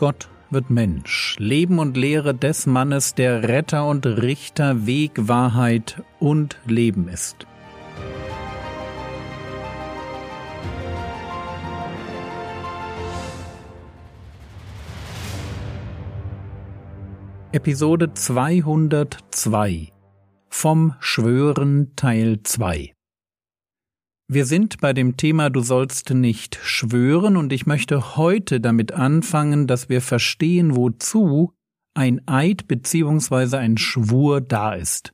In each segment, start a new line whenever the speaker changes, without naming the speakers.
Gott wird Mensch, Leben und Lehre des Mannes, der Retter und Richter, Weg, Wahrheit und Leben ist. Episode 202 Vom Schwören Teil 2 wir sind bei dem Thema Du sollst nicht schwören und ich möchte heute damit anfangen, dass wir verstehen, wozu ein Eid bzw. ein Schwur da ist.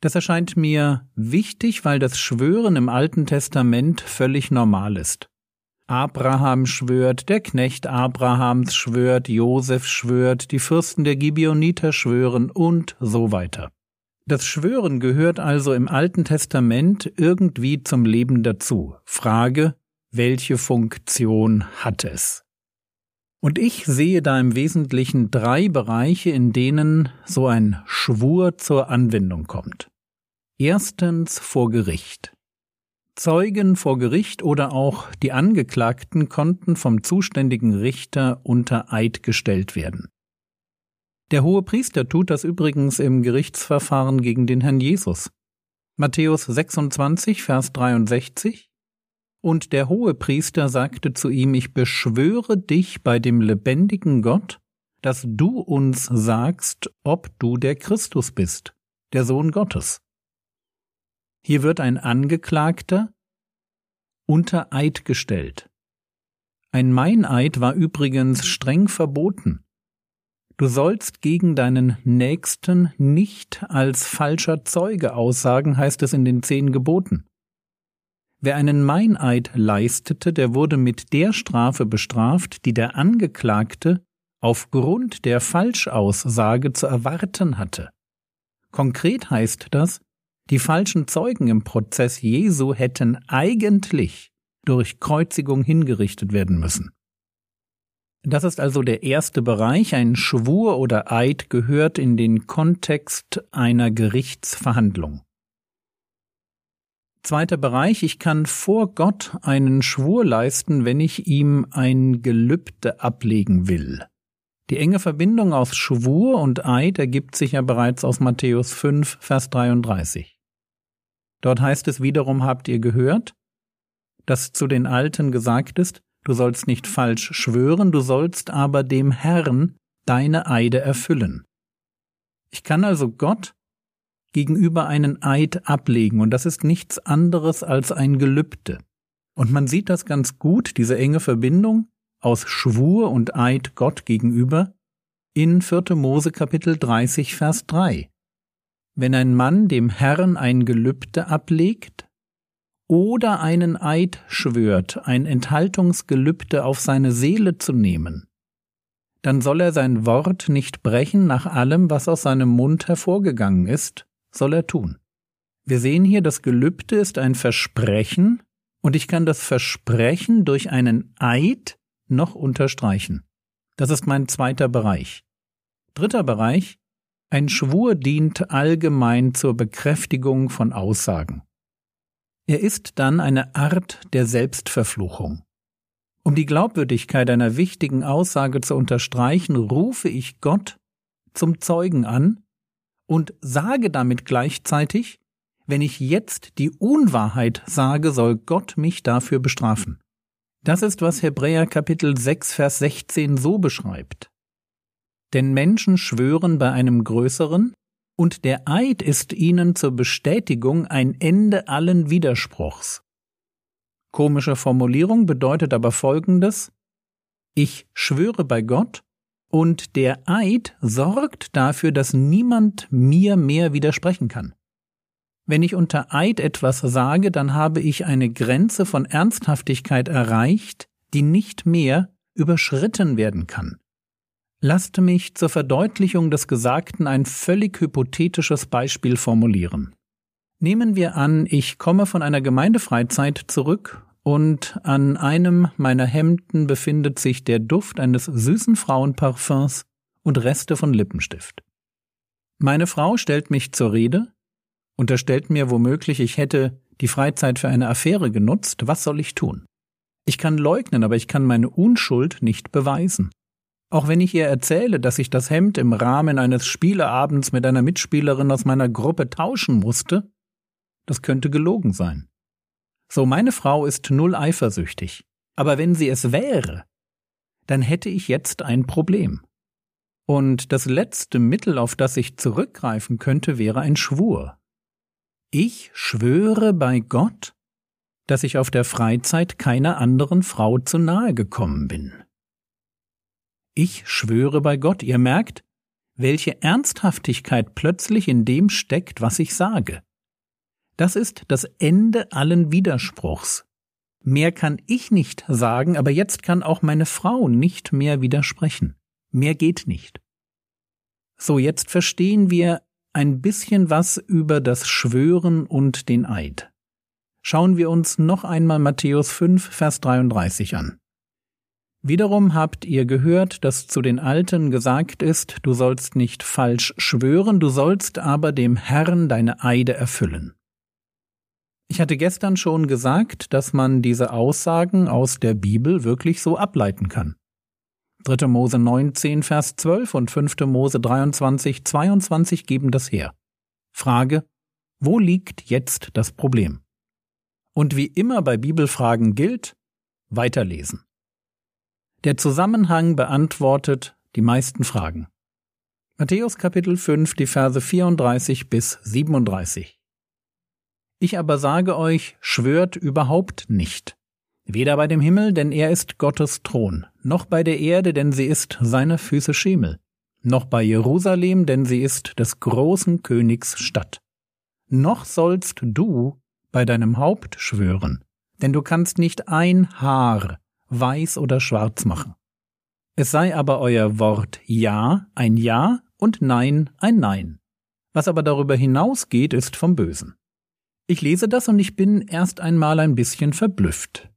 Das erscheint mir wichtig, weil das Schwören im Alten Testament völlig normal ist. Abraham schwört, der Knecht Abrahams schwört, Josef schwört, die Fürsten der Gibeoniter schwören und so weiter. Das Schwören gehört also im Alten Testament irgendwie zum Leben dazu. Frage, welche Funktion hat es? Und ich sehe da im Wesentlichen drei Bereiche, in denen so ein Schwur zur Anwendung kommt. Erstens vor Gericht. Zeugen vor Gericht oder auch die Angeklagten konnten vom zuständigen Richter unter Eid gestellt werden. Der hohe Priester tut das übrigens im Gerichtsverfahren gegen den Herrn Jesus. Matthäus 26, Vers 63 Und der hohe Priester sagte zu ihm, ich beschwöre dich bei dem lebendigen Gott, dass du uns sagst, ob du der Christus bist, der Sohn Gottes. Hier wird ein Angeklagter unter Eid gestellt. Ein Meineid war übrigens streng verboten. Du sollst gegen deinen Nächsten nicht als falscher Zeuge aussagen, heißt es in den zehn Geboten. Wer einen Meineid leistete, der wurde mit der Strafe bestraft, die der Angeklagte aufgrund der Falschaussage zu erwarten hatte. Konkret heißt das, die falschen Zeugen im Prozess Jesu hätten eigentlich durch Kreuzigung hingerichtet werden müssen. Das ist also der erste Bereich. Ein Schwur oder Eid gehört in den Kontext einer Gerichtsverhandlung. Zweiter Bereich, ich kann vor Gott einen Schwur leisten, wenn ich ihm ein Gelübde ablegen will. Die enge Verbindung aus Schwur und Eid ergibt sich ja bereits aus Matthäus 5, Vers 33. Dort heißt es wiederum, habt ihr gehört, dass zu den Alten gesagt ist, Du sollst nicht falsch schwören, du sollst aber dem Herrn deine Eide erfüllen. Ich kann also Gott gegenüber einen Eid ablegen, und das ist nichts anderes als ein Gelübde. Und man sieht das ganz gut, diese enge Verbindung aus Schwur und Eid Gott gegenüber, in 4. Mose Kapitel 30 Vers 3. Wenn ein Mann dem Herrn ein Gelübde ablegt, oder einen Eid schwört, ein Enthaltungsgelübde auf seine Seele zu nehmen, dann soll er sein Wort nicht brechen nach allem, was aus seinem Mund hervorgegangen ist, soll er tun. Wir sehen hier, das Gelübde ist ein Versprechen, und ich kann das Versprechen durch einen Eid noch unterstreichen. Das ist mein zweiter Bereich. Dritter Bereich, ein Schwur dient allgemein zur Bekräftigung von Aussagen. Er ist dann eine Art der Selbstverfluchung. Um die Glaubwürdigkeit einer wichtigen Aussage zu unterstreichen, rufe ich Gott zum Zeugen an und sage damit gleichzeitig, wenn ich jetzt die Unwahrheit sage, soll Gott mich dafür bestrafen. Das ist, was Hebräer Kapitel 6, Vers 16 so beschreibt. Denn Menschen schwören bei einem Größeren, und der Eid ist ihnen zur Bestätigung ein Ende allen Widerspruchs. Komische Formulierung bedeutet aber folgendes Ich schwöre bei Gott, und der Eid sorgt dafür, dass niemand mir mehr widersprechen kann. Wenn ich unter Eid etwas sage, dann habe ich eine Grenze von Ernsthaftigkeit erreicht, die nicht mehr überschritten werden kann. Lasst mich zur Verdeutlichung des Gesagten ein völlig hypothetisches Beispiel formulieren. Nehmen wir an, ich komme von einer Gemeindefreizeit zurück und an einem meiner Hemden befindet sich der Duft eines süßen Frauenparfums und Reste von Lippenstift. Meine Frau stellt mich zur Rede, unterstellt mir womöglich, ich hätte die Freizeit für eine Affäre genutzt, was soll ich tun? Ich kann leugnen, aber ich kann meine Unschuld nicht beweisen. Auch wenn ich ihr erzähle, dass ich das Hemd im Rahmen eines Spieleabends mit einer Mitspielerin aus meiner Gruppe tauschen musste, das könnte gelogen sein. So, meine Frau ist null eifersüchtig. Aber wenn sie es wäre, dann hätte ich jetzt ein Problem. Und das letzte Mittel, auf das ich zurückgreifen könnte, wäre ein Schwur. Ich schwöre bei Gott, dass ich auf der Freizeit keiner anderen Frau zu nahe gekommen bin. Ich schwöre bei Gott, ihr merkt, welche Ernsthaftigkeit plötzlich in dem steckt, was ich sage. Das ist das Ende allen Widerspruchs. Mehr kann ich nicht sagen, aber jetzt kann auch meine Frau nicht mehr widersprechen. Mehr geht nicht. So, jetzt verstehen wir ein bisschen was über das Schwören und den Eid. Schauen wir uns noch einmal Matthäus 5, Vers 33 an. Wiederum habt ihr gehört, dass zu den Alten gesagt ist, du sollst nicht falsch schwören, du sollst aber dem Herrn deine Eide erfüllen. Ich hatte gestern schon gesagt, dass man diese Aussagen aus der Bibel wirklich so ableiten kann. 3. Mose 19, Vers 12 und 5. Mose 23, 22 geben das her. Frage, wo liegt jetzt das Problem? Und wie immer bei Bibelfragen gilt, weiterlesen. Der Zusammenhang beantwortet die meisten Fragen. Matthäus Kapitel 5, die Verse 34 bis 37. Ich aber sage euch, schwört überhaupt nicht. Weder bei dem Himmel, denn er ist Gottes Thron, noch bei der Erde, denn sie ist seiner Füße Schemel, noch bei Jerusalem, denn sie ist des großen Königs Stadt. Noch sollst du bei deinem Haupt schwören, denn du kannst nicht ein Haar weiß oder schwarz machen. Es sei aber euer Wort Ja ein Ja und Nein ein Nein. Was aber darüber hinausgeht, ist vom Bösen. Ich lese das und ich bin erst einmal ein bisschen verblüfft.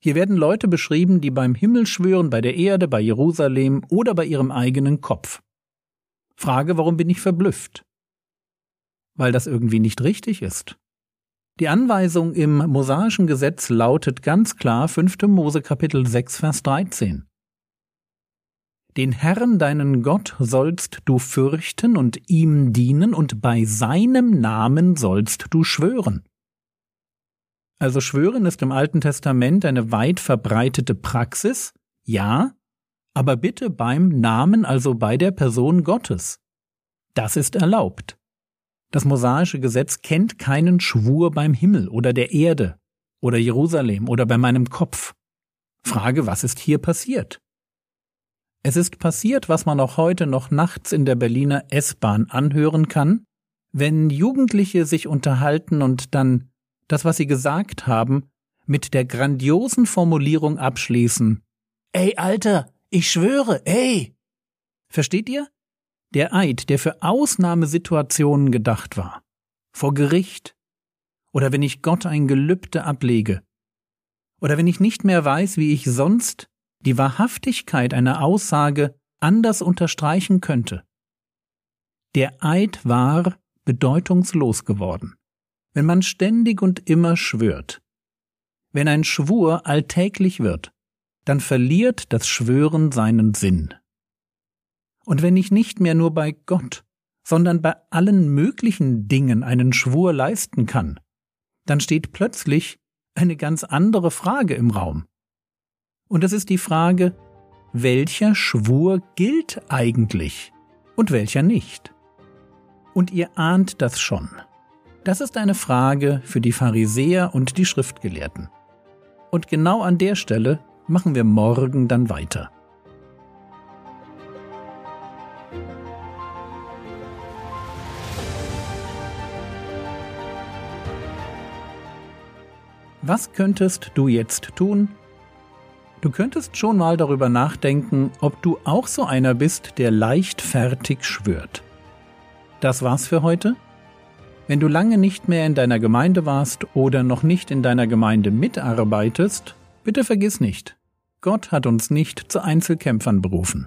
Hier werden Leute beschrieben, die beim Himmel schwören, bei der Erde, bei Jerusalem oder bei ihrem eigenen Kopf. Frage, warum bin ich verblüfft? Weil das irgendwie nicht richtig ist. Die Anweisung im mosaischen Gesetz lautet ganz klar 5. Mose Kapitel 6 Vers 13. Den Herrn deinen Gott sollst du fürchten und ihm dienen, und bei seinem Namen sollst du schwören. Also schwören ist im Alten Testament eine weit verbreitete Praxis, ja, aber bitte beim Namen, also bei der Person Gottes. Das ist erlaubt. Das mosaische Gesetz kennt keinen Schwur beim Himmel oder der Erde oder Jerusalem oder bei meinem Kopf. Frage, was ist hier passiert? Es ist passiert, was man auch heute noch nachts in der Berliner S-Bahn anhören kann, wenn Jugendliche sich unterhalten und dann das, was sie gesagt haben, mit der grandiosen Formulierung abschließen. Ey, Alter, ich schwöre, ey! Versteht ihr? Der Eid, der für Ausnahmesituationen gedacht war. Vor Gericht. Oder wenn ich Gott ein Gelübde ablege. Oder wenn ich nicht mehr weiß, wie ich sonst die Wahrhaftigkeit einer Aussage anders unterstreichen könnte. Der Eid war bedeutungslos geworden. Wenn man ständig und immer schwört, wenn ein Schwur alltäglich wird, dann verliert das Schwören seinen Sinn. Und wenn ich nicht mehr nur bei Gott, sondern bei allen möglichen Dingen einen Schwur leisten kann, dann steht plötzlich eine ganz andere Frage im Raum. Und es ist die Frage, welcher Schwur gilt eigentlich und welcher nicht? Und ihr ahnt das schon. Das ist eine Frage für die Pharisäer und die Schriftgelehrten. Und genau an der Stelle machen wir morgen dann weiter. Was könntest du jetzt tun, Du könntest schon mal darüber nachdenken, ob du auch so einer bist, der leichtfertig schwört. Das war's für heute. Wenn du lange nicht mehr in deiner Gemeinde warst oder noch nicht in deiner Gemeinde mitarbeitest, bitte vergiss nicht, Gott hat uns nicht zu Einzelkämpfern berufen.